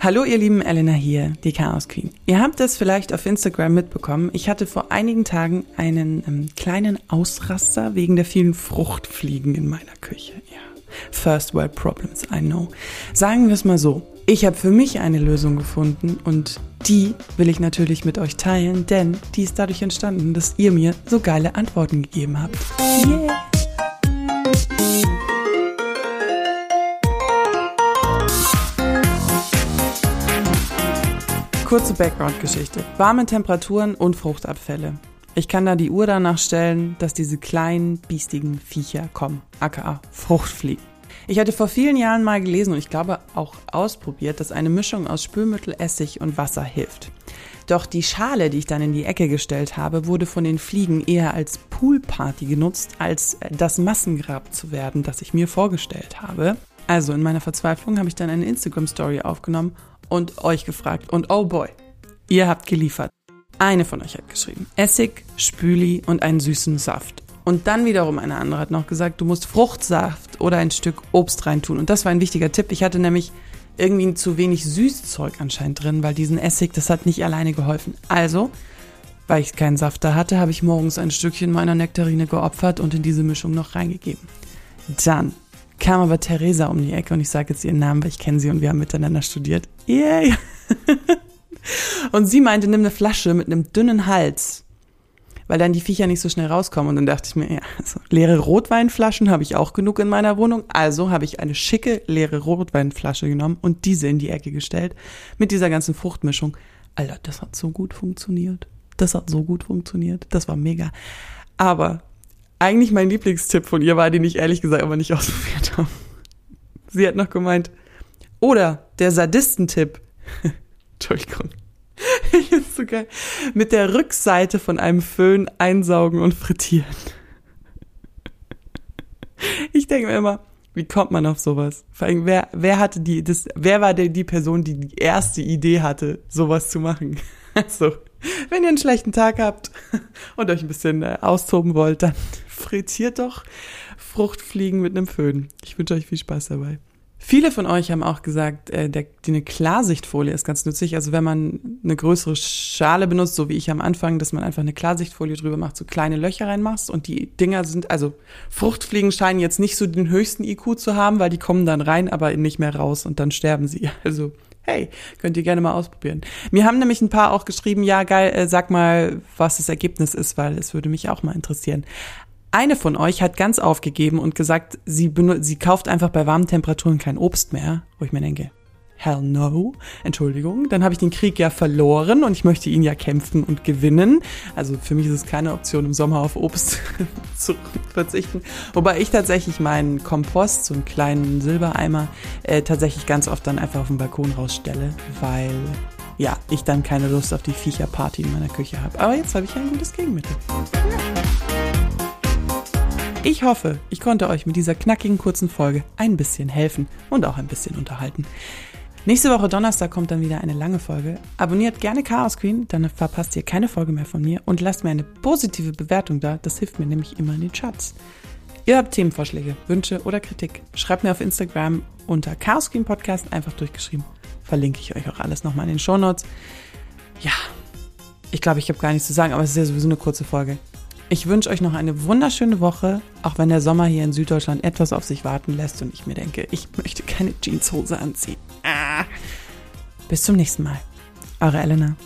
Hallo ihr lieben Elena hier, die Chaos Queen. Ihr habt es vielleicht auf Instagram mitbekommen. Ich hatte vor einigen Tagen einen ähm, kleinen Ausraster wegen der vielen Fruchtfliegen in meiner Küche. Ja. First World Problems, I know. Sagen wir es mal so. Ich habe für mich eine Lösung gefunden und die will ich natürlich mit euch teilen, denn die ist dadurch entstanden, dass ihr mir so geile Antworten gegeben habt. Yeah! Kurze Background-Geschichte. Warme Temperaturen und Fruchtabfälle. Ich kann da die Uhr danach stellen, dass diese kleinen, biestigen Viecher kommen, aka Fruchtfliegen. Ich hatte vor vielen Jahren mal gelesen und ich glaube auch ausprobiert, dass eine Mischung aus Spülmittel, Essig und Wasser hilft. Doch die Schale, die ich dann in die Ecke gestellt habe, wurde von den Fliegen eher als Poolparty genutzt, als das Massengrab zu werden, das ich mir vorgestellt habe. Also in meiner Verzweiflung habe ich dann eine Instagram-Story aufgenommen und euch gefragt. Und oh boy, ihr habt geliefert. Eine von euch hat geschrieben, Essig, Spüli und einen süßen Saft. Und dann wiederum eine andere hat noch gesagt, du musst Fruchtsaft oder ein Stück Obst reintun. Und das war ein wichtiger Tipp. Ich hatte nämlich irgendwie zu wenig Süßzeug anscheinend drin, weil diesen Essig, das hat nicht alleine geholfen. Also, weil ich keinen Saft da hatte, habe ich morgens ein Stückchen meiner Nektarine geopfert und in diese Mischung noch reingegeben. Dann kam aber Theresa um die Ecke und ich sage jetzt ihren Namen, weil ich kenne sie und wir haben miteinander studiert. Yay! und sie meinte, nimm eine Flasche mit einem dünnen Hals, weil dann die Viecher nicht so schnell rauskommen. Und dann dachte ich mir, ja, also leere Rotweinflaschen habe ich auch genug in meiner Wohnung. Also habe ich eine schicke leere Rotweinflasche genommen und diese in die Ecke gestellt mit dieser ganzen Fruchtmischung. Alter, das hat so gut funktioniert. Das hat so gut funktioniert. Das war mega. Aber eigentlich mein Lieblingstipp von ihr war, den ich ehrlich gesagt aber nicht ausprobiert habe. Sie hat noch gemeint, oder der Sadistentipp. Entschuldigung. Ich ist so geil. Mit der Rückseite von einem Föhn einsaugen und frittieren. Ich denke mir immer, wie kommt man auf sowas? Vor allem, wer, wer hatte die, das, wer war denn die Person, die die erste Idee hatte, sowas zu machen? Also, wenn ihr einen schlechten Tag habt und euch ein bisschen äh, austoben wollt, dann frittiert doch Fruchtfliegen mit einem Föhn. Ich wünsche euch viel Spaß dabei. Viele von euch haben auch gesagt, äh, der, die eine Klarsichtfolie ist ganz nützlich. Also wenn man eine größere Schale benutzt, so wie ich am Anfang, dass man einfach eine Klarsichtfolie drüber macht, so kleine Löcher reinmachst und die Dinger sind, also Fruchtfliegen scheinen jetzt nicht so den höchsten IQ zu haben, weil die kommen dann rein, aber nicht mehr raus und dann sterben sie. Also hey, könnt ihr gerne mal ausprobieren. Mir haben nämlich ein paar auch geschrieben, ja geil, äh, sag mal, was das Ergebnis ist, weil es würde mich auch mal interessieren. Eine von euch hat ganz aufgegeben und gesagt, sie, sie kauft einfach bei warmen Temperaturen kein Obst mehr, wo ich mir denke, hell no, Entschuldigung, dann habe ich den Krieg ja verloren und ich möchte ihn ja kämpfen und gewinnen. Also für mich ist es keine Option, im Sommer auf Obst zu verzichten. Wobei ich tatsächlich meinen Kompost, so einen kleinen Silbereimer, äh, tatsächlich ganz oft dann einfach auf den Balkon rausstelle, weil ja, ich dann keine Lust auf die Viecherparty in meiner Küche habe. Aber jetzt habe ich ein gutes Gegenmittel. Ich hoffe, ich konnte euch mit dieser knackigen kurzen Folge ein bisschen helfen und auch ein bisschen unterhalten. Nächste Woche Donnerstag kommt dann wieder eine lange Folge. Abonniert gerne Chaos Queen, dann verpasst ihr keine Folge mehr von mir und lasst mir eine positive Bewertung da. Das hilft mir nämlich immer in den Charts. Ihr habt Themenvorschläge, Wünsche oder Kritik. Schreibt mir auf Instagram unter Chaos Queen Podcast einfach durchgeschrieben. Verlinke ich euch auch alles nochmal in den Show Notes. Ja, ich glaube, ich habe gar nichts zu sagen, aber es ist ja sowieso eine kurze Folge. Ich wünsche euch noch eine wunderschöne Woche, auch wenn der Sommer hier in Süddeutschland etwas auf sich warten lässt und ich mir denke, ich möchte keine Jeanshose anziehen. Ah. Bis zum nächsten Mal. Eure Elena.